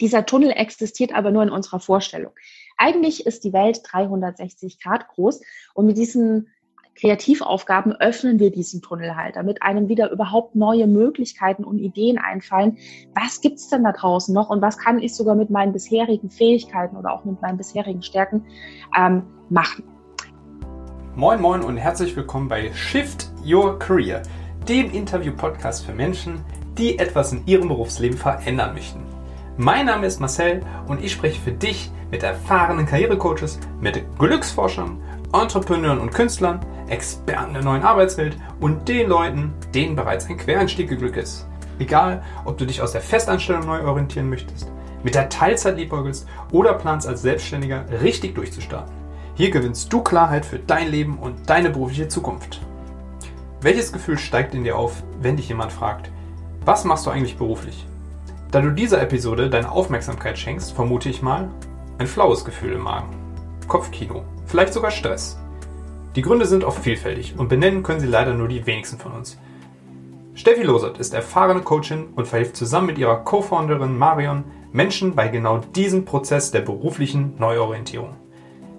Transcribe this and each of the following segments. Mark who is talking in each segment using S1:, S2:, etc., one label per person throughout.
S1: Dieser Tunnel existiert aber nur in unserer Vorstellung. Eigentlich ist die Welt 360 Grad groß und mit diesen Kreativaufgaben öffnen wir diesen Tunnel halt, damit einem wieder überhaupt neue Möglichkeiten und Ideen einfallen. Was gibt's denn da draußen noch und was kann ich sogar mit meinen bisherigen Fähigkeiten oder auch mit meinen bisherigen Stärken ähm, machen?
S2: Moin Moin und herzlich willkommen bei Shift Your Career, dem Interview-Podcast für Menschen, die etwas in ihrem Berufsleben verändern möchten. Mein Name ist Marcel und ich spreche für dich mit erfahrenen Karrierecoaches, mit Glücksforschern, Entrepreneuren und Künstlern, Experten der neuen Arbeitswelt und den Leuten, denen bereits ein Quereinstieg geglückt ist. Egal, ob du dich aus der Festanstellung neu orientieren möchtest, mit der Teilzeit liebäugelst oder planst als Selbstständiger richtig durchzustarten. Hier gewinnst du Klarheit für dein Leben und deine berufliche Zukunft. Welches Gefühl steigt in dir auf, wenn dich jemand fragt, was machst du eigentlich beruflich? Da du dieser Episode deine Aufmerksamkeit schenkst, vermute ich mal, ein flaues Gefühl im Magen. Kopfkino, vielleicht sogar Stress. Die Gründe sind oft vielfältig und benennen können sie leider nur die wenigsten von uns. Steffi Losert ist erfahrene Coachin und verhilft zusammen mit ihrer Co-Founderin Marion Menschen bei genau diesem Prozess der beruflichen Neuorientierung.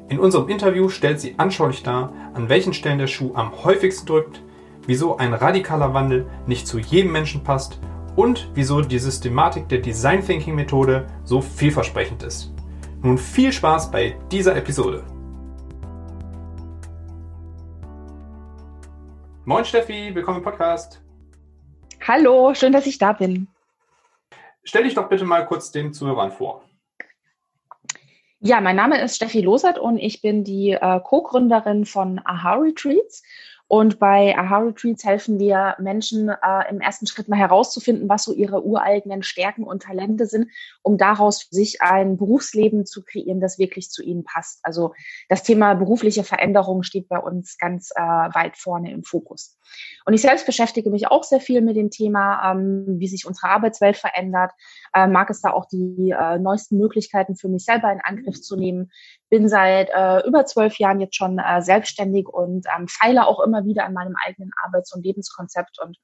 S2: In unserem Interview stellt sie anschaulich dar, an welchen Stellen der Schuh am häufigsten drückt, wieso ein radikaler Wandel nicht zu jedem Menschen passt und wieso die Systematik der Design Thinking Methode so vielversprechend ist. Nun viel Spaß bei dieser Episode. Moin Steffi, willkommen im Podcast.
S1: Hallo, schön, dass ich da bin.
S2: Stell dich doch bitte mal kurz den Zuhörern vor.
S1: Ja, mein Name ist Steffi Losert und ich bin die äh, Co-Gründerin von Aha Retreats. Und bei Aha Retreats helfen wir Menschen äh, im ersten Schritt mal herauszufinden, was so ihre ureigenen Stärken und Talente sind, um daraus für sich ein Berufsleben zu kreieren, das wirklich zu ihnen passt. Also das Thema berufliche Veränderung steht bei uns ganz äh, weit vorne im Fokus. Und ich selbst beschäftige mich auch sehr viel mit dem Thema, ähm, wie sich unsere Arbeitswelt verändert, äh, mag es da auch die äh, neuesten Möglichkeiten für mich selber in Angriff zu nehmen. Bin seit äh, über zwölf Jahren jetzt schon äh, selbstständig und ähm, feile auch immer wieder an meinem eigenen Arbeits- und Lebenskonzept und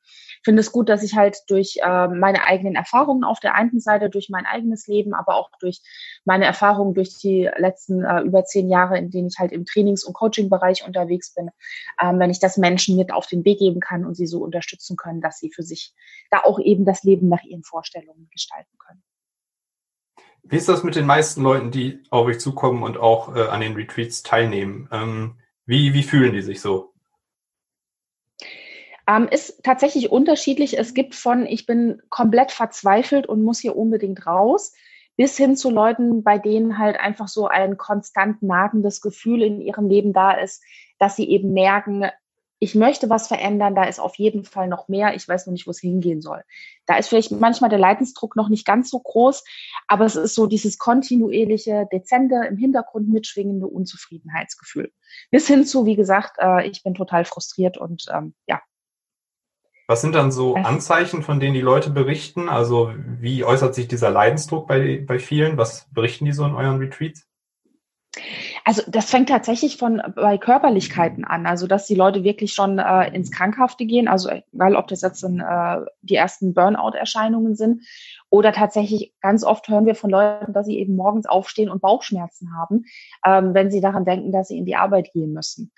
S1: finde es gut, dass ich halt durch äh, meine eigenen Erfahrungen auf der einen Seite, durch mein eigenes Leben, aber auch durch meine Erfahrungen durch die letzten äh, über zehn Jahre, in denen ich halt im Trainings- und Coaching-Bereich unterwegs bin, ähm, wenn ich das Menschen mit auf den Weg geben kann und sie so unterstützen können, dass sie für sich da auch eben das Leben nach ihren Vorstellungen gestalten können.
S2: Wie ist das mit den meisten Leuten, die auf euch zukommen und auch äh, an den Retreats teilnehmen? Ähm, wie, wie fühlen die sich so?
S1: Ähm, ist tatsächlich unterschiedlich. Es gibt von, ich bin komplett verzweifelt und muss hier unbedingt raus, bis hin zu Leuten, bei denen halt einfach so ein konstant nagendes Gefühl in ihrem Leben da ist, dass sie eben merken, ich möchte was verändern, da ist auf jeden Fall noch mehr, ich weiß noch nicht, wo es hingehen soll. Da ist vielleicht manchmal der Leidensdruck noch nicht ganz so groß, aber es ist so dieses kontinuierliche, dezente, im Hintergrund mitschwingende Unzufriedenheitsgefühl. Bis hin zu, wie gesagt, äh, ich bin total frustriert und ähm, ja.
S2: Was sind dann so Anzeichen, von denen die Leute berichten? Also wie äußert sich dieser Leidensdruck bei, bei vielen? Was berichten die so in euren Retreats?
S1: Also das fängt tatsächlich von bei Körperlichkeiten an, also dass die Leute wirklich schon äh, ins Krankhafte gehen, also egal ob das jetzt in, äh, die ersten Burnout-Erscheinungen sind oder tatsächlich ganz oft hören wir von Leuten, dass sie eben morgens aufstehen und Bauchschmerzen haben, ähm, wenn sie daran denken, dass sie in die Arbeit gehen müssen.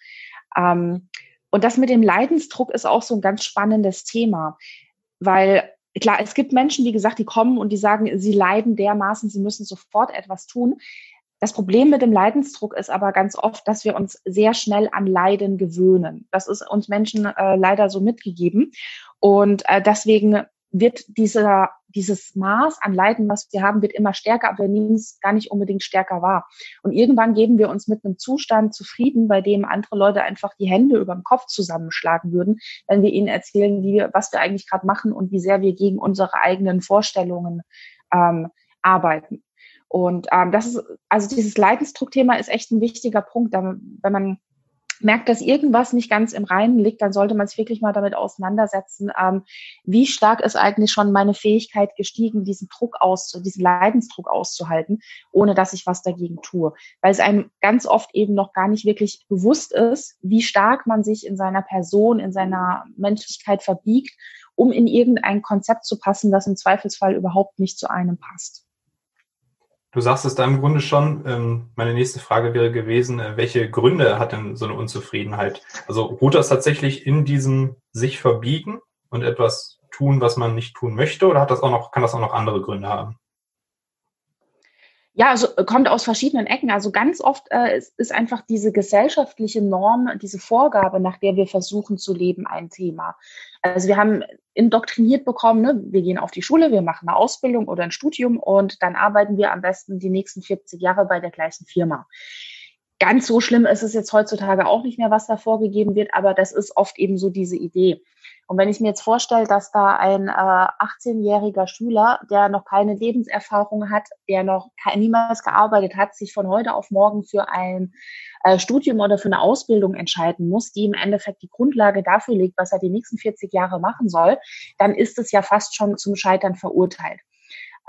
S1: Ähm, und das mit dem Leidensdruck ist auch so ein ganz spannendes Thema, weil klar, es gibt Menschen, wie gesagt, die kommen und die sagen, sie leiden dermaßen, sie müssen sofort etwas tun. Das Problem mit dem Leidensdruck ist aber ganz oft, dass wir uns sehr schnell an Leiden gewöhnen. Das ist uns Menschen äh, leider so mitgegeben. Und äh, deswegen wird dieser, dieses Maß an Leiden, was wir haben, wird immer stärker, aber wir nehmen es gar nicht unbedingt stärker wahr. Und irgendwann geben wir uns mit einem Zustand zufrieden, bei dem andere Leute einfach die Hände über dem Kopf zusammenschlagen würden, wenn wir ihnen erzählen, wie was wir eigentlich gerade machen und wie sehr wir gegen unsere eigenen Vorstellungen ähm, arbeiten. Und ähm, das ist, also dieses Leidensdruckthema ist echt ein wichtiger Punkt. Wenn man merkt, dass irgendwas nicht ganz im Reinen liegt, dann sollte man sich wirklich mal damit auseinandersetzen, ähm, wie stark ist eigentlich schon meine Fähigkeit gestiegen, diesen Druck aus, diesen Leidensdruck auszuhalten, ohne dass ich was dagegen tue. Weil es einem ganz oft eben noch gar nicht wirklich bewusst ist, wie stark man sich in seiner Person, in seiner Menschlichkeit verbiegt, um in irgendein Konzept zu passen, das im Zweifelsfall überhaupt nicht zu einem passt.
S2: Du sagst es da im Grunde schon. Ähm, meine nächste Frage wäre gewesen, äh, welche Gründe hat denn so eine Unzufriedenheit? Also ruht das tatsächlich in diesem sich verbiegen und etwas tun, was man nicht tun möchte, oder hat das auch noch, kann das auch noch andere Gründe haben?
S1: Ja, also äh, kommt aus verschiedenen Ecken. Also ganz oft äh, ist, ist einfach diese gesellschaftliche Norm, diese Vorgabe, nach der wir versuchen zu leben, ein Thema. Also wir haben indoktriniert bekommen, ne? wir gehen auf die Schule, wir machen eine Ausbildung oder ein Studium und dann arbeiten wir am besten die nächsten 40 Jahre bei der gleichen Firma. Ganz so schlimm ist es jetzt heutzutage auch nicht mehr, was da vorgegeben wird, aber das ist oft eben so diese Idee. Und wenn ich mir jetzt vorstelle, dass da ein äh, 18-jähriger Schüler, der noch keine Lebenserfahrung hat, der noch niemals gearbeitet hat, sich von heute auf morgen für ein äh, Studium oder für eine Ausbildung entscheiden muss, die im Endeffekt die Grundlage dafür legt, was er die nächsten 40 Jahre machen soll, dann ist es ja fast schon zum Scheitern verurteilt.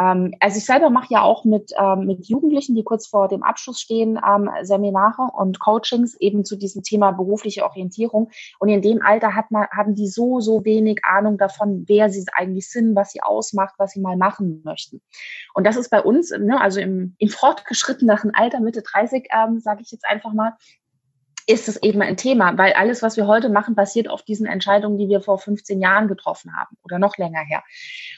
S1: Ähm, also ich selber mache ja auch mit, ähm, mit Jugendlichen, die kurz vor dem Abschluss stehen, ähm, Seminare und Coachings eben zu diesem Thema berufliche Orientierung. Und in dem Alter hat man, haben die so, so wenig Ahnung davon, wer sie eigentlich sind, was sie ausmacht, was sie mal machen möchten. Und das ist bei uns, ne, also im, im fortgeschrittenen Alter, Mitte 30, ähm, sage ich jetzt einfach mal, ist es eben ein Thema, weil alles, was wir heute machen, basiert auf diesen Entscheidungen, die wir vor 15 Jahren getroffen haben oder noch länger her.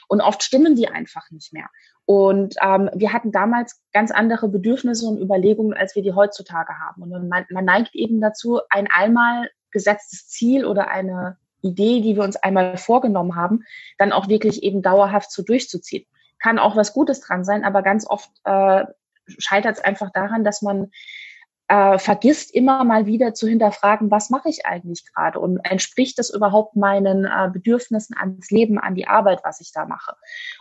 S1: Und oft stimmen die einfach nicht mehr. Und ähm, wir hatten damals ganz andere Bedürfnisse und Überlegungen, als wir die heutzutage haben. Und man, man neigt eben dazu, ein einmal gesetztes Ziel oder eine Idee, die wir uns einmal vorgenommen haben, dann auch wirklich eben dauerhaft so durchzuziehen. Kann auch was Gutes dran sein, aber ganz oft äh, scheitert es einfach daran, dass man äh, vergisst immer mal wieder zu hinterfragen, was mache ich eigentlich gerade und entspricht das überhaupt meinen äh, Bedürfnissen ans Leben, an die Arbeit, was ich da mache.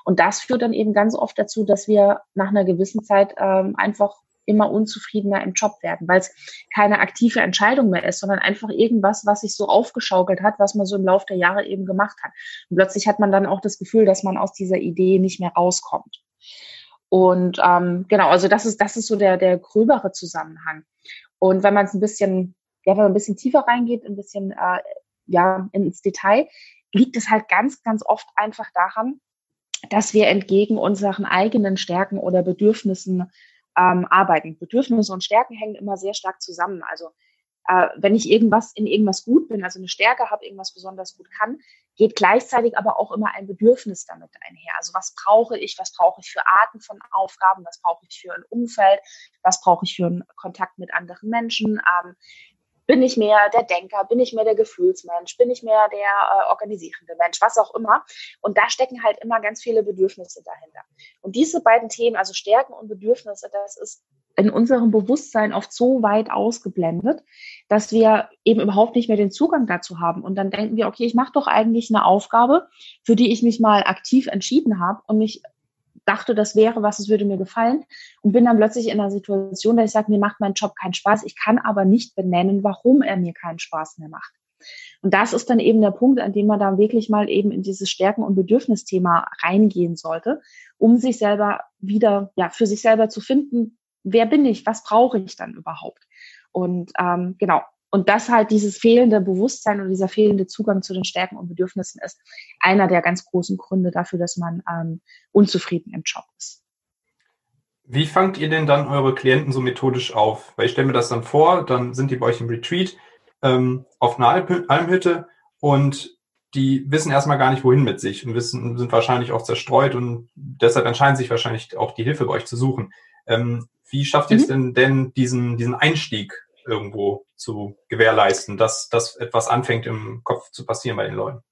S1: Und das führt dann eben ganz oft dazu, dass wir nach einer gewissen Zeit ähm, einfach immer unzufriedener im Job werden, weil es keine aktive Entscheidung mehr ist, sondern einfach irgendwas, was sich so aufgeschaukelt hat, was man so im Laufe der Jahre eben gemacht hat. Und plötzlich hat man dann auch das Gefühl, dass man aus dieser Idee nicht mehr rauskommt. Und ähm, genau, also das ist, das ist so der, der gröbere Zusammenhang. Und wenn man es ein bisschen, ja, wenn man ein bisschen tiefer reingeht, ein bisschen äh, ja, ins Detail, liegt es halt ganz, ganz oft einfach daran, dass wir entgegen unseren eigenen Stärken oder Bedürfnissen ähm, arbeiten. Bedürfnisse und Stärken hängen immer sehr stark zusammen. Also äh, wenn ich irgendwas in irgendwas gut bin, also eine Stärke habe, irgendwas besonders gut kann, geht gleichzeitig aber auch immer ein Bedürfnis damit einher. Also was brauche ich, was brauche ich für Arten von Aufgaben, was brauche ich für ein Umfeld, was brauche ich für einen Kontakt mit anderen Menschen. Ähm, bin ich mehr der Denker, bin ich mehr der Gefühlsmensch, bin ich mehr der äh, organisierende Mensch, was auch immer. Und da stecken halt immer ganz viele Bedürfnisse dahinter. Und diese beiden Themen, also Stärken und Bedürfnisse, das ist in unserem Bewusstsein oft so weit ausgeblendet, dass wir eben überhaupt nicht mehr den Zugang dazu haben. Und dann denken wir, okay, ich mache doch eigentlich eine Aufgabe, für die ich mich mal aktiv entschieden habe und mich dachte, das wäre was, es würde mir gefallen und bin dann plötzlich in einer Situation, dass ich sage, mir macht mein Job keinen Spaß. Ich kann aber nicht benennen, warum er mir keinen Spaß mehr macht. Und das ist dann eben der Punkt, an dem man dann wirklich mal eben in dieses Stärken- und Bedürfnisthema reingehen sollte, um sich selber wieder, ja, für sich selber zu finden, wer bin ich, was brauche ich dann überhaupt? Und ähm, genau, und das halt dieses fehlende Bewusstsein und dieser fehlende Zugang zu den Stärken und Bedürfnissen ist einer der ganz großen Gründe dafür, dass man ähm, unzufrieden im Job ist.
S2: Wie fangt ihr denn dann eure Klienten so methodisch auf? Weil ich stelle mir das dann vor, dann sind die bei euch im Retreat ähm, auf einer Almhütte und die wissen erstmal gar nicht, wohin mit sich und wissen, sind wahrscheinlich auch zerstreut und deshalb entscheiden sich wahrscheinlich auch die Hilfe bei euch zu suchen. Ähm, wie schafft ihr es mhm. denn, denn diesen, diesen Einstieg irgendwo zu gewährleisten, dass das etwas anfängt im Kopf zu passieren bei den Leuten?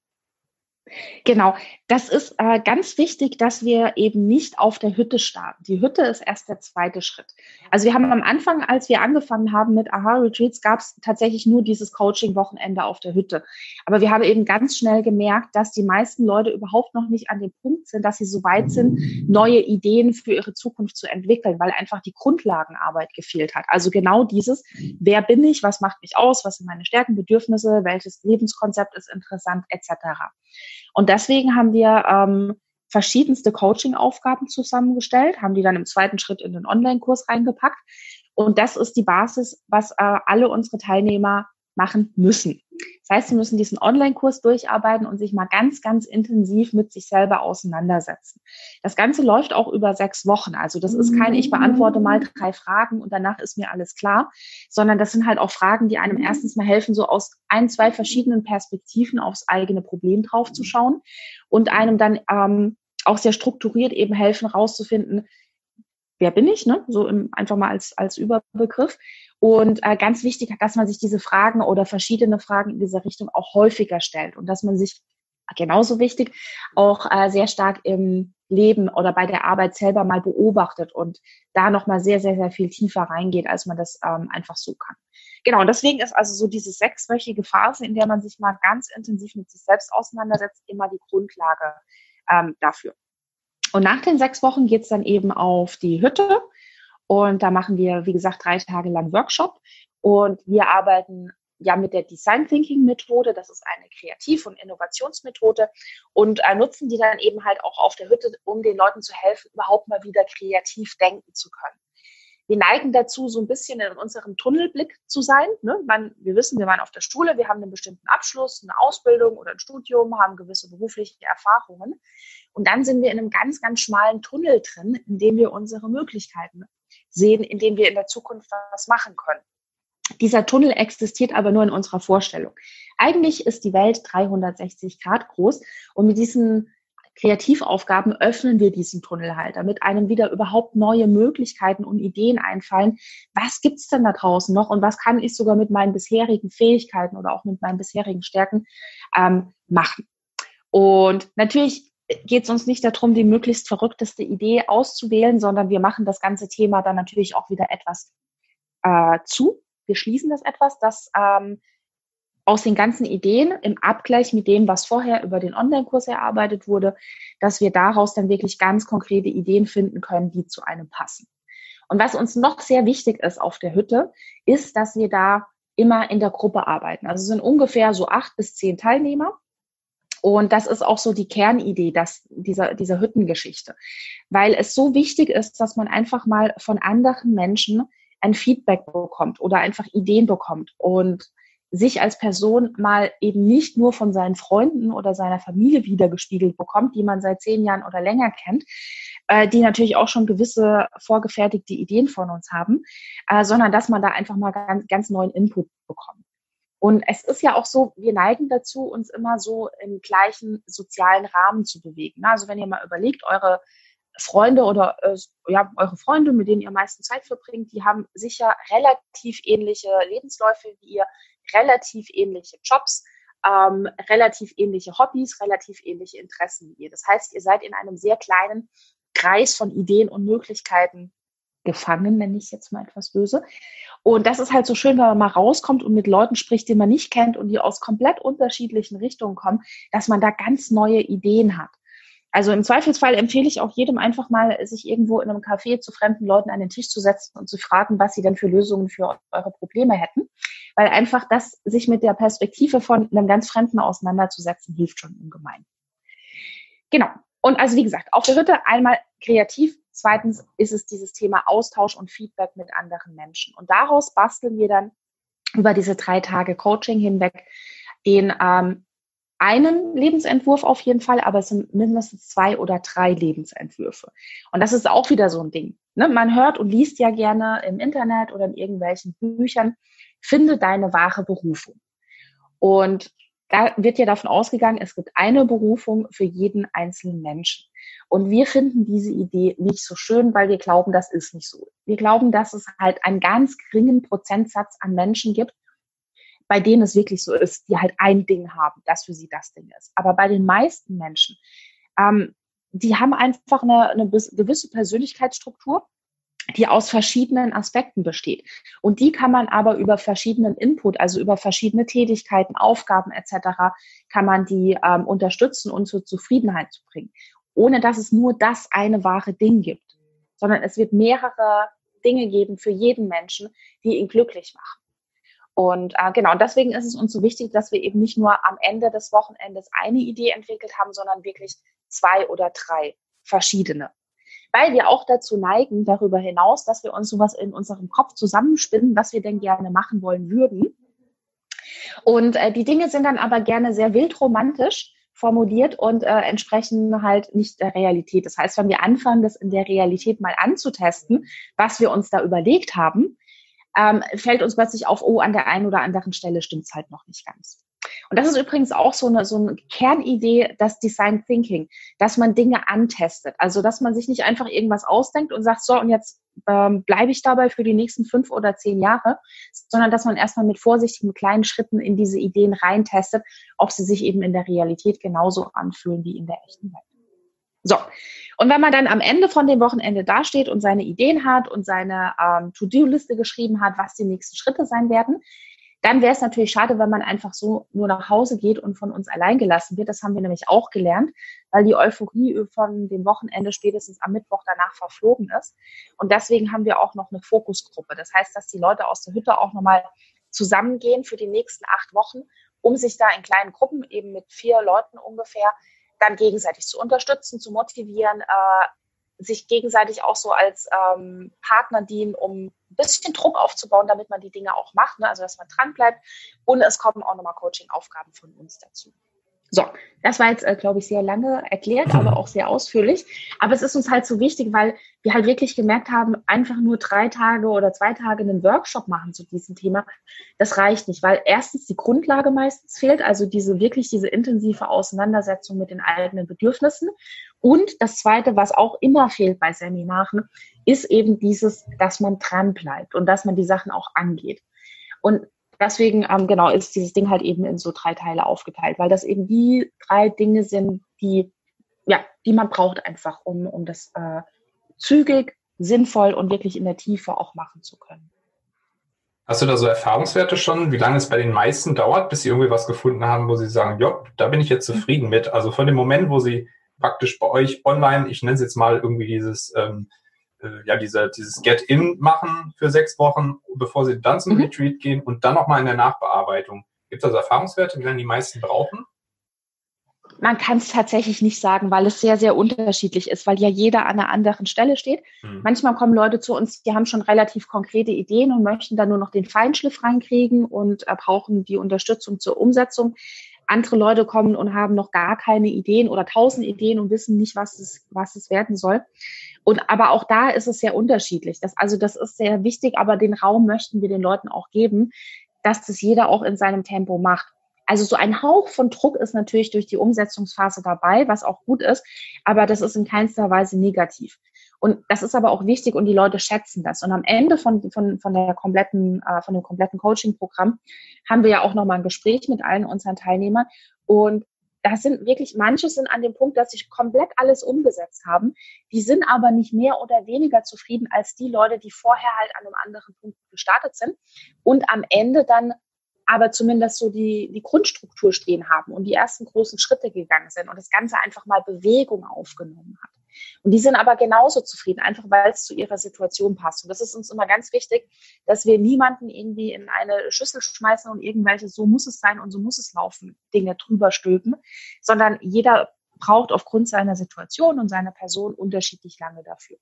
S1: Genau, das ist äh, ganz wichtig, dass wir eben nicht auf der Hütte starten. Die Hütte ist erst der zweite Schritt. Also wir haben am Anfang, als wir angefangen haben mit Aha-Retreats, gab es tatsächlich nur dieses Coaching-Wochenende auf der Hütte. Aber wir haben eben ganz schnell gemerkt, dass die meisten Leute überhaupt noch nicht an dem Punkt sind, dass sie so weit sind, neue Ideen für ihre Zukunft zu entwickeln, weil einfach die Grundlagenarbeit gefehlt hat. Also genau dieses, wer bin ich, was macht mich aus, was sind meine Stärken, Bedürfnisse, welches Lebenskonzept ist interessant, etc. Und deswegen haben wir ähm, verschiedenste Coaching-Aufgaben zusammengestellt, haben die dann im zweiten Schritt in den Online-Kurs reingepackt. Und das ist die Basis, was äh, alle unsere Teilnehmer machen müssen. Das heißt, Sie müssen diesen Online-Kurs durcharbeiten und sich mal ganz, ganz intensiv mit sich selber auseinandersetzen. Das Ganze läuft auch über sechs Wochen. Also das ist kein, ich beantworte mal drei Fragen und danach ist mir alles klar, sondern das sind halt auch Fragen, die einem erstens mal helfen, so aus ein, zwei verschiedenen Perspektiven aufs eigene Problem draufzuschauen und einem dann ähm, auch sehr strukturiert eben helfen, rauszufinden, wer bin ich, ne? so im, einfach mal als, als Überbegriff. Und äh, ganz wichtig, dass man sich diese Fragen oder verschiedene Fragen in dieser Richtung auch häufiger stellt und dass man sich genauso wichtig auch äh, sehr stark im Leben oder bei der Arbeit selber mal beobachtet und da nochmal sehr, sehr, sehr viel tiefer reingeht, als man das ähm, einfach so kann. Genau, und deswegen ist also so diese sechswöchige Phase, in der man sich mal ganz intensiv mit sich selbst auseinandersetzt, immer die Grundlage ähm, dafür. Und nach den sechs Wochen geht's dann eben auf die Hütte. Und da machen wir, wie gesagt, drei Tage lang Workshop. Und wir arbeiten ja mit der Design Thinking Methode. Das ist eine Kreativ- und Innovationsmethode und äh, nutzen die dann eben halt auch auf der Hütte, um den Leuten zu helfen, überhaupt mal wieder kreativ denken zu können. Wir neigen dazu, so ein bisschen in unserem Tunnelblick zu sein. Ne? Man, wir wissen, wir waren auf der Schule, wir haben einen bestimmten Abschluss, eine Ausbildung oder ein Studium, haben gewisse berufliche Erfahrungen. Und dann sind wir in einem ganz, ganz schmalen Tunnel drin, in dem wir unsere Möglichkeiten sehen, in dem wir in der Zukunft was machen können. Dieser Tunnel existiert aber nur in unserer Vorstellung. Eigentlich ist die Welt 360 Grad groß und mit diesen Kreativaufgaben öffnen wir diesen Tunnel halt, damit einem wieder überhaupt neue Möglichkeiten und Ideen einfallen. Was gibt's denn da draußen noch und was kann ich sogar mit meinen bisherigen Fähigkeiten oder auch mit meinen bisherigen Stärken ähm, machen? Und natürlich geht es uns nicht darum, die möglichst verrückteste Idee auszuwählen, sondern wir machen das ganze Thema dann natürlich auch wieder etwas äh, zu. Wir schließen das etwas, das ähm, aus den ganzen Ideen im Abgleich mit dem, was vorher über den Online-Kurs erarbeitet wurde, dass wir daraus dann wirklich ganz konkrete Ideen finden können, die zu einem passen. Und was uns noch sehr wichtig ist auf der Hütte, ist, dass wir da immer in der Gruppe arbeiten. Also es sind ungefähr so acht bis zehn Teilnehmer. Und das ist auch so die Kernidee dass dieser, dieser Hüttengeschichte, weil es so wichtig ist, dass man einfach mal von anderen Menschen ein Feedback bekommt oder einfach Ideen bekommt und sich als Person mal eben nicht nur von seinen Freunden oder seiner Familie wiedergespiegelt bekommt, die man seit zehn Jahren oder länger kennt, äh, die natürlich auch schon gewisse vorgefertigte Ideen von uns haben, äh, sondern dass man da einfach mal ganz, ganz neuen Input bekommt. Und es ist ja auch so, wir neigen dazu, uns immer so im gleichen sozialen Rahmen zu bewegen. Also wenn ihr mal überlegt, eure Freunde oder äh, ja, eure Freunde, mit denen ihr am meisten Zeit verbringt, die haben sicher relativ ähnliche Lebensläufe wie ihr, relativ ähnliche Jobs, ähm, relativ ähnliche Hobbys, relativ ähnliche Interessen wie ihr. Das heißt, ihr seid in einem sehr kleinen Kreis von Ideen und Möglichkeiten gefangen, nenne ich jetzt mal etwas böse. Und das ist halt so schön, wenn man mal rauskommt und mit Leuten spricht, die man nicht kennt und die aus komplett unterschiedlichen Richtungen kommen, dass man da ganz neue Ideen hat. Also im Zweifelsfall empfehle ich auch jedem einfach mal, sich irgendwo in einem Café zu fremden Leuten an den Tisch zu setzen und zu fragen, was sie denn für Lösungen für eure Probleme hätten. Weil einfach das, sich mit der Perspektive von einem ganz Fremden auseinanderzusetzen, hilft schon ungemein. Genau. Und also wie gesagt, auf der Hütte einmal kreativ, zweitens ist es dieses Thema Austausch und Feedback mit anderen Menschen. Und daraus basteln wir dann über diese drei Tage Coaching hinweg den ähm, einen Lebensentwurf auf jeden Fall, aber es sind mindestens zwei oder drei Lebensentwürfe. Und das ist auch wieder so ein Ding. Ne? Man hört und liest ja gerne im Internet oder in irgendwelchen Büchern, finde deine wahre Berufung. Und da wird ja davon ausgegangen, es gibt eine Berufung für jeden einzelnen Menschen. Und wir finden diese Idee nicht so schön, weil wir glauben, das ist nicht so. Wir glauben, dass es halt einen ganz geringen Prozentsatz an Menschen gibt, bei denen es wirklich so ist, die halt ein Ding haben, das für sie das Ding ist. Aber bei den meisten Menschen, ähm, die haben einfach eine, eine gewisse Persönlichkeitsstruktur, die aus verschiedenen Aspekten besteht. Und die kann man aber über verschiedenen Input, also über verschiedene Tätigkeiten, Aufgaben etc., kann man die ähm, unterstützen und zur Zufriedenheit zu bringen. Ohne dass es nur das eine wahre Ding gibt, sondern es wird mehrere Dinge geben für jeden Menschen, die ihn glücklich machen. Und äh, genau, deswegen ist es uns so wichtig, dass wir eben nicht nur am Ende des Wochenendes eine Idee entwickelt haben, sondern wirklich zwei oder drei verschiedene. Weil wir auch dazu neigen, darüber hinaus, dass wir uns sowas in unserem Kopf zusammenspinnen, was wir denn gerne machen wollen würden. Und äh, die Dinge sind dann aber gerne sehr wildromantisch formuliert und äh, entsprechen halt nicht der Realität. Das heißt, wenn wir anfangen, das in der Realität mal anzutesten, was wir uns da überlegt haben, ähm, fällt uns plötzlich auf, oh, an der einen oder anderen Stelle stimmt es halt noch nicht ganz. Und das ist übrigens auch so eine, so eine Kernidee, das Design Thinking, dass man Dinge antestet. Also, dass man sich nicht einfach irgendwas ausdenkt und sagt, so, und jetzt ähm, bleibe ich dabei für die nächsten fünf oder zehn Jahre, sondern dass man erstmal mit vorsichtigen kleinen Schritten in diese Ideen reintestet, ob sie sich eben in der Realität genauso anfühlen wie in der echten Welt. So, und wenn man dann am Ende von dem Wochenende dasteht und seine Ideen hat und seine ähm, To-Do-Liste geschrieben hat, was die nächsten Schritte sein werden, dann wäre es natürlich schade, wenn man einfach so nur nach Hause geht und von uns allein gelassen wird. Das haben wir nämlich auch gelernt, weil die Euphorie von dem Wochenende spätestens am Mittwoch danach verflogen ist. Und deswegen haben wir auch noch eine Fokusgruppe. Das heißt, dass die Leute aus der Hütte auch nochmal zusammengehen für die nächsten acht Wochen, um sich da in kleinen Gruppen eben mit vier Leuten ungefähr dann gegenseitig zu unterstützen, zu motivieren, äh, sich gegenseitig auch so als ähm, Partner dienen, um ein bisschen Druck aufzubauen, damit man die Dinge auch macht, ne? also dass man dran bleibt. Und es kommen auch nochmal Coaching-Aufgaben von uns dazu. So, das war jetzt, äh, glaube ich, sehr lange erklärt, aber auch sehr ausführlich. Aber es ist uns halt so wichtig, weil wir halt wirklich gemerkt haben, einfach nur drei Tage oder zwei Tage einen Workshop machen zu diesem Thema, das reicht nicht, weil erstens die Grundlage meistens fehlt, also diese wirklich diese intensive Auseinandersetzung mit den eigenen Bedürfnissen. Und das Zweite, was auch immer fehlt bei Seminaren, ist eben dieses, dass man dran bleibt und dass man die Sachen auch angeht. Und deswegen, ähm, genau, ist dieses Ding halt eben in so drei Teile aufgeteilt, weil das eben die drei Dinge sind, die, ja, die man braucht einfach, um, um das äh, zügig, sinnvoll und wirklich in der Tiefe auch machen zu können.
S2: Hast du da so Erfahrungswerte schon, wie lange es bei den meisten dauert, bis sie irgendwie was gefunden haben, wo sie sagen, ja, da bin ich jetzt zufrieden mit? Also von dem Moment, wo sie praktisch bei euch online, ich nenne es jetzt mal irgendwie dieses ähm, äh, ja, diese, dieses Get-In machen für sechs Wochen, bevor sie dann zum mhm. Retreat gehen und dann nochmal in der Nachbearbeitung. Gibt es also Erfahrungswerte, wie lange die meisten brauchen?
S1: Man kann es tatsächlich nicht sagen, weil es sehr, sehr unterschiedlich ist, weil ja jeder an einer anderen Stelle steht. Mhm. Manchmal kommen Leute zu uns, die haben schon relativ konkrete Ideen und möchten dann nur noch den Feinschliff reinkriegen und äh, brauchen die Unterstützung zur Umsetzung. Andere Leute kommen und haben noch gar keine Ideen oder tausend Ideen und wissen nicht, was es, was es werden soll. Und aber auch da ist es sehr unterschiedlich. Das, also das ist sehr wichtig, aber den Raum möchten wir den Leuten auch geben, dass das jeder auch in seinem Tempo macht. Also so ein Hauch von Druck ist natürlich durch die Umsetzungsphase dabei, was auch gut ist, aber das ist in keinster Weise negativ. Und das ist aber auch wichtig und die Leute schätzen das. Und am Ende von, von, von der kompletten, äh, von dem kompletten Coaching-Programm haben wir ja auch nochmal ein Gespräch mit allen unseren Teilnehmern. Und das sind wirklich, manche sind an dem Punkt, dass sie komplett alles umgesetzt haben. Die sind aber nicht mehr oder weniger zufrieden als die Leute, die vorher halt an einem anderen Punkt gestartet sind und am Ende dann aber zumindest so die, die Grundstruktur stehen haben und die ersten großen Schritte gegangen sind und das Ganze einfach mal Bewegung aufgenommen hat. Und die sind aber genauso zufrieden, einfach weil es zu ihrer Situation passt. Und das ist uns immer ganz wichtig, dass wir niemanden irgendwie in eine Schüssel schmeißen und irgendwelche, so muss es sein und so muss es laufen, Dinge drüber stülpen, sondern jeder braucht aufgrund seiner Situation und seiner Person unterschiedlich lange dafür.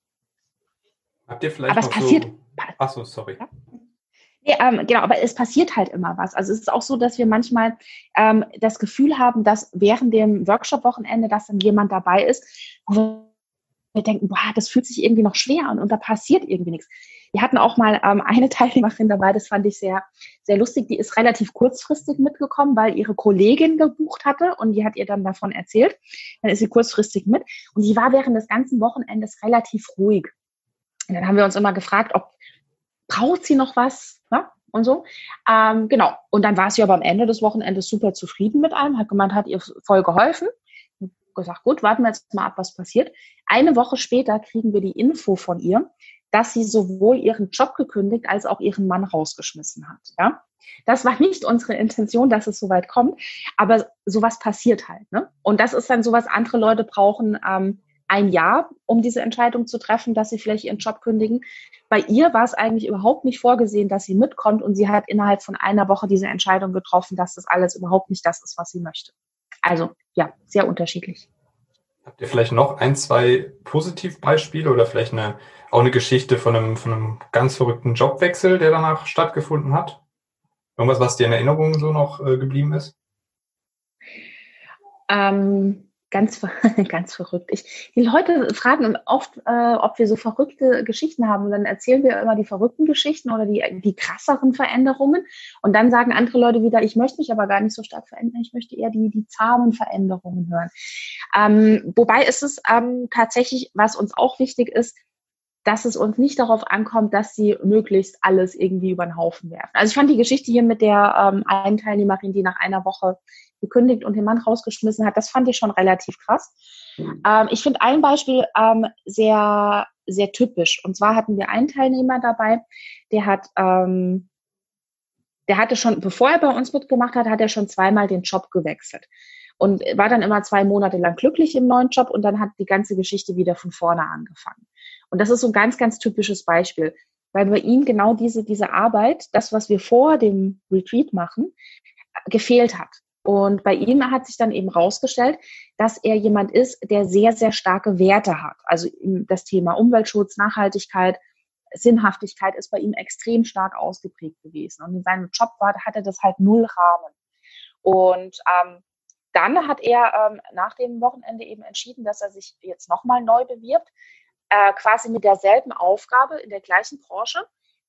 S2: Habt ihr vielleicht aber es passiert. So, Achso, sorry. Ja?
S1: Nee, ähm, genau, aber es passiert halt immer was. Also es ist auch so, dass wir manchmal ähm, das Gefühl haben, dass während dem Workshop-Wochenende, dass dann jemand dabei ist, wo wir denken, boah, das fühlt sich irgendwie noch schwer an und da passiert irgendwie nichts. Wir hatten auch mal ähm, eine Teilnehmerin dabei, das fand ich sehr, sehr lustig. Die ist relativ kurzfristig mitgekommen, weil ihre Kollegin gebucht hatte und die hat ihr dann davon erzählt. Dann ist sie kurzfristig mit und sie war während des ganzen Wochenendes relativ ruhig. Und dann haben wir uns immer gefragt, ob braucht sie noch was ne? und so. Ähm, genau. Und dann war sie aber am Ende des Wochenendes super zufrieden mit allem, hat gemeint, hat ihr voll geholfen gesagt, gut, warten wir jetzt mal ab, was passiert. Eine Woche später kriegen wir die Info von ihr, dass sie sowohl ihren Job gekündigt als auch ihren Mann rausgeschmissen hat. Ja? Das war nicht unsere Intention, dass es so weit kommt, aber sowas passiert halt. Ne? Und das ist dann sowas, andere Leute brauchen ähm, ein Jahr, um diese Entscheidung zu treffen, dass sie vielleicht ihren Job kündigen. Bei ihr war es eigentlich überhaupt nicht vorgesehen, dass sie mitkommt und sie hat innerhalb von einer Woche diese Entscheidung getroffen, dass das alles überhaupt nicht das ist, was sie möchte. Also ja, sehr unterschiedlich.
S2: Habt ihr vielleicht noch ein, zwei Positivbeispiele oder vielleicht eine, auch eine Geschichte von einem, von einem ganz verrückten Jobwechsel, der danach stattgefunden hat? Irgendwas, was dir in Erinnerung so noch äh, geblieben ist?
S1: Ähm, ganz, ganz verrückt. Ich, die Leute fragen oft, äh, ob wir so verrückte Geschichten haben. Und dann erzählen wir immer die verrückten Geschichten oder die, die krasseren Veränderungen. Und dann sagen andere Leute wieder, ich möchte mich aber gar nicht so stark verändern. Ich möchte eher die, die zahmen Veränderungen hören. Ähm, wobei ist es ähm, tatsächlich, was uns auch wichtig ist, dass es uns nicht darauf ankommt, dass sie möglichst alles irgendwie über den Haufen werfen. Also ich fand die Geschichte hier mit der ähm, einen Teilnehmerin, die nach einer Woche gekündigt und den Mann rausgeschmissen hat, das fand ich schon relativ krass. Ähm, ich finde ein Beispiel ähm, sehr, sehr typisch. Und zwar hatten wir einen Teilnehmer dabei, der hat, ähm, der hatte schon, bevor er bei uns mitgemacht hat, hat er schon zweimal den Job gewechselt und war dann immer zwei Monate lang glücklich im neuen Job und dann hat die ganze Geschichte wieder von vorne angefangen. Und das ist so ein ganz, ganz typisches Beispiel, weil bei ihm genau diese, diese Arbeit, das, was wir vor dem Retreat machen, gefehlt hat. Und bei ihm hat sich dann eben rausgestellt, dass er jemand ist, der sehr, sehr starke Werte hat. Also das Thema Umweltschutz, Nachhaltigkeit, Sinnhaftigkeit ist bei ihm extrem stark ausgeprägt gewesen. Und in seinem Job war, hatte das halt null Rahmen. Und ähm, dann hat er ähm, nach dem Wochenende eben entschieden, dass er sich jetzt nochmal neu bewirbt, äh, quasi mit derselben Aufgabe in der gleichen Branche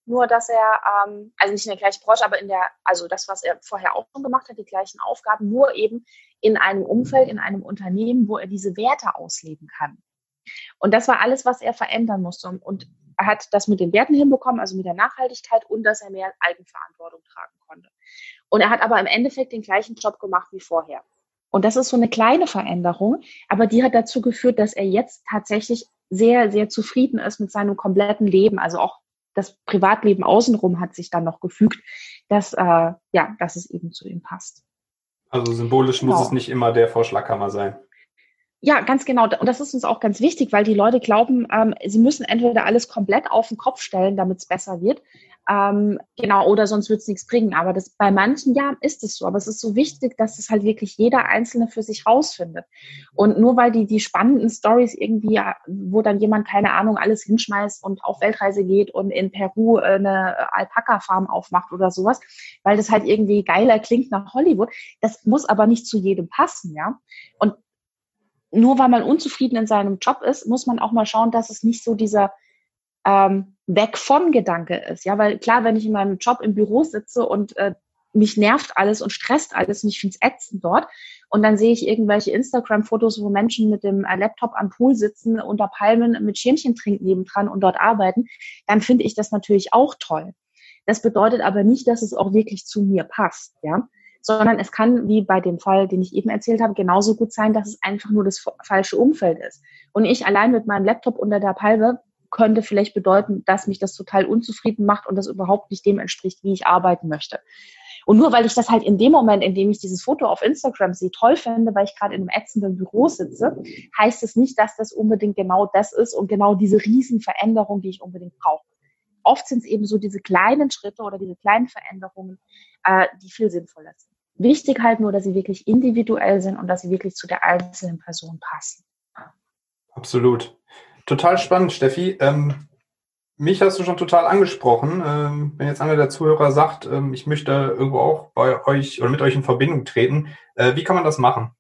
S1: nur, dass er, ähm, also nicht in der gleichen Branche, aber in der, also das, was er vorher auch schon gemacht hat, die gleichen Aufgaben, nur eben in einem Umfeld, in einem Unternehmen, wo er diese Werte ausleben kann. Und das war alles, was er verändern musste. Und er hat das mit den Werten hinbekommen, also mit der Nachhaltigkeit und dass er mehr Eigenverantwortung tragen konnte. Und er hat aber im Endeffekt den gleichen Job gemacht wie vorher. Und das ist so eine kleine Veränderung, aber die hat dazu geführt, dass er jetzt tatsächlich sehr, sehr zufrieden ist mit seinem kompletten Leben, also auch das Privatleben außenrum hat sich dann noch gefügt, dass, äh, ja, dass es eben zu ihm passt.
S2: Also symbolisch genau. muss es nicht immer der Vorschlaghammer sein.
S1: Ja, ganz genau. Und das ist uns auch ganz wichtig, weil die Leute glauben, ähm, sie müssen entweder alles komplett auf den Kopf stellen, damit es besser wird. Ähm, genau, oder sonst wird es nichts bringen. Aber das, bei manchen ja ist es so. Aber es ist so wichtig, dass es halt wirklich jeder Einzelne für sich rausfindet. Und nur weil die, die spannenden Stories irgendwie, wo dann jemand, keine Ahnung, alles hinschmeißt und auf Weltreise geht und in Peru äh, eine Alpaka-Farm aufmacht oder sowas, weil das halt irgendwie geiler klingt nach Hollywood. Das muss aber nicht zu jedem passen, ja. Und nur weil man unzufrieden in seinem Job ist, muss man auch mal schauen, dass es nicht so dieser ähm, weg von Gedanke ist. Ja, weil klar, wenn ich in meinem Job im Büro sitze und äh, mich nervt alles und stresst alles und ich finde es ätzend dort. Und dann sehe ich irgendwelche Instagram-Fotos, wo Menschen mit dem äh, Laptop am Pool sitzen, unter Palmen mit Schirmchen trinken nebendran und dort arbeiten. Dann finde ich das natürlich auch toll. Das bedeutet aber nicht, dass es auch wirklich zu mir passt. Ja, sondern es kann, wie bei dem Fall, den ich eben erzählt habe, genauso gut sein, dass es einfach nur das falsche Umfeld ist. Und ich allein mit meinem Laptop unter der Palme könnte vielleicht bedeuten, dass mich das total unzufrieden macht und das überhaupt nicht dem entspricht, wie ich arbeiten möchte. Und nur weil ich das halt in dem Moment, in dem ich dieses Foto auf Instagram sehe, toll finde, weil ich gerade in einem ätzenden Büro sitze, heißt es nicht, dass das unbedingt genau das ist und genau diese Riesenveränderung, die ich unbedingt brauche. Oft sind es eben so diese kleinen Schritte oder diese kleinen Veränderungen, äh, die viel sinnvoller sind. Wichtig halt nur, dass sie wirklich individuell sind und dass sie wirklich zu der einzelnen Person passen.
S2: Absolut. Total spannend, Steffi. Ähm, mich hast du schon total angesprochen. Ähm, wenn jetzt einer der Zuhörer sagt, ähm, ich möchte irgendwo auch bei euch oder mit euch in Verbindung treten, äh, wie kann man das machen?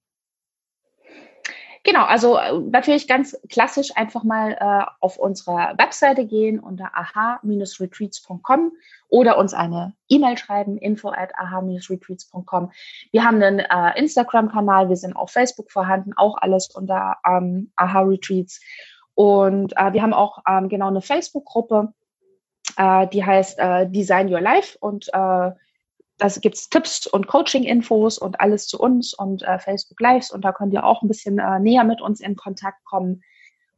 S1: Genau, also äh, natürlich ganz klassisch einfach mal äh, auf unsere Webseite gehen unter aha-retreats.com oder uns eine E-Mail schreiben, info at aha-retreats.com. Wir haben einen äh, Instagram-Kanal, wir sind auf Facebook vorhanden, auch alles unter ähm, aha-retreats. Und äh, wir haben auch ähm, genau eine Facebook-Gruppe, äh, die heißt äh, Design Your Life und äh, das gibt's Tipps und Coaching-Infos und alles zu uns und äh, Facebook Lives und da könnt ihr auch ein bisschen äh, näher mit uns in Kontakt kommen.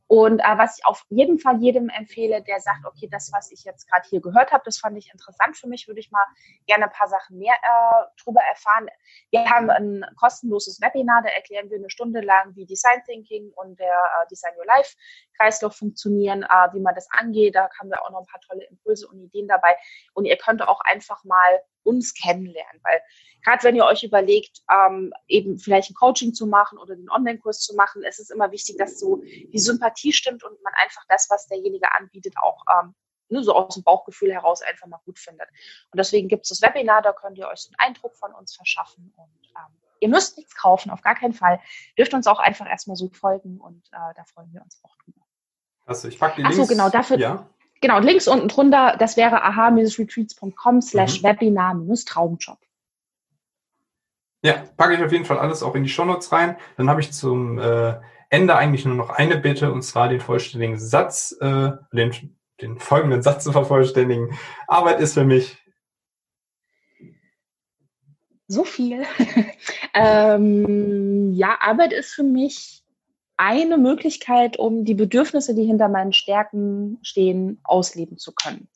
S1: Und äh, was ich auf jeden Fall jedem empfehle, der sagt, okay, das, was ich jetzt gerade hier gehört habe, das fand ich interessant für mich, würde ich mal gerne ein paar Sachen mehr äh, drüber erfahren. Wir haben ein kostenloses Webinar, da erklären wir eine Stunde lang, wie Design Thinking und der äh, Design Your Life Kreislauf funktionieren, äh, wie man das angeht. Da haben wir auch noch ein paar tolle Impulse und Ideen dabei. Und ihr könnt auch einfach mal uns kennenlernen, weil gerade wenn ihr euch überlegt, ähm, eben vielleicht ein Coaching zu machen oder den Online-Kurs zu machen, ist es immer wichtig, dass so die Sympathie stimmt und man einfach das, was derjenige anbietet, auch ähm, ne, so aus dem Bauchgefühl heraus einfach mal gut findet. Und deswegen gibt es das Webinar, da könnt ihr euch einen Eindruck von uns verschaffen und ähm, ihr müsst nichts kaufen, auf gar keinen Fall. Dürft uns auch einfach erstmal so folgen und äh, da freuen wir uns auch drüber.
S2: Also ich packe die
S1: Links. Achso, genau, dafür. Ja. Genau, Links unten drunter, das wäre aha-retreats.com slash mhm. Webinar-Traumjob.
S2: Ja, packe ich auf jeden Fall alles auch in die Shownotes rein. Dann habe ich zum äh, Ende eigentlich nur noch eine Bitte, und zwar den vollständigen Satz, äh, den, den folgenden Satz zu vervollständigen. Arbeit ist für mich
S1: so viel. ähm, ja, Arbeit ist für mich eine Möglichkeit, um die Bedürfnisse, die hinter meinen Stärken stehen, ausleben zu können.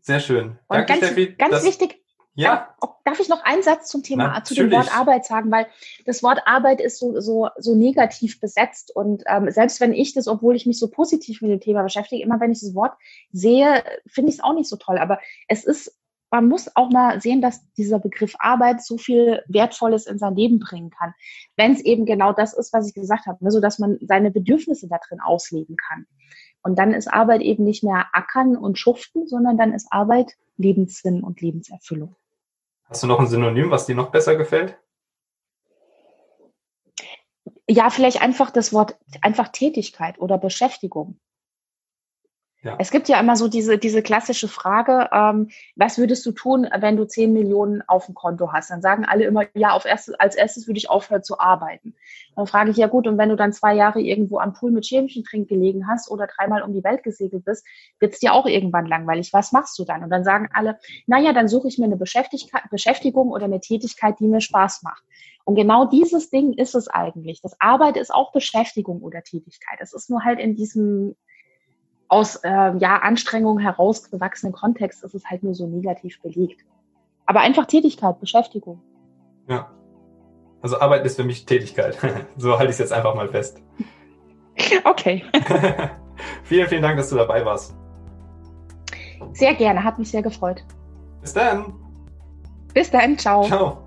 S2: Sehr schön.
S1: Und Danke, ganz, Steffi, ganz wichtig, ja. Darf ich noch einen Satz zum Thema, Natürlich. zu dem Wort Arbeit sagen? Weil das Wort Arbeit ist so, so, so negativ besetzt. Und ähm, selbst wenn ich das, obwohl ich mich so positiv mit dem Thema beschäftige, immer wenn ich das Wort sehe, finde ich es auch nicht so toll. Aber es ist, man muss auch mal sehen, dass dieser Begriff Arbeit so viel Wertvolles in sein Leben bringen kann. Wenn es eben genau das ist, was ich gesagt habe, ne? so dass man seine Bedürfnisse da drin ausleben kann. Und dann ist Arbeit eben nicht mehr Ackern und Schuften, sondern dann ist Arbeit Lebenssinn und Lebenserfüllung.
S2: Hast du noch ein Synonym, was dir noch besser gefällt?
S1: Ja, vielleicht einfach das Wort, einfach Tätigkeit oder Beschäftigung. Ja. Es gibt ja immer so diese, diese klassische Frage, ähm, was würdest du tun, wenn du 10 Millionen auf dem Konto hast? Dann sagen alle immer, ja, auf erstes, als erstes würde ich aufhören zu arbeiten. Dann frage ich, ja gut, und wenn du dann zwei Jahre irgendwo am Pool mit Schämchentrink gelegen hast oder dreimal um die Welt gesegelt bist, wird es dir auch irgendwann langweilig. Was machst du dann? Und dann sagen alle, naja, dann suche ich mir eine Beschäftigung oder eine Tätigkeit, die mir Spaß macht. Und genau dieses Ding ist es eigentlich. Das Arbeit ist auch Beschäftigung oder Tätigkeit. Es ist nur halt in diesem aus äh, ja, Anstrengungen herausgewachsenen Kontext ist es halt nur so negativ belegt. Aber einfach Tätigkeit, Beschäftigung.
S2: Ja. Also Arbeit ist für mich Tätigkeit. so halte ich es jetzt einfach mal fest.
S1: Okay.
S2: vielen, vielen Dank, dass du dabei warst.
S1: Sehr gerne, hat mich sehr gefreut.
S2: Bis dann.
S1: Bis dann, ciao. Ciao.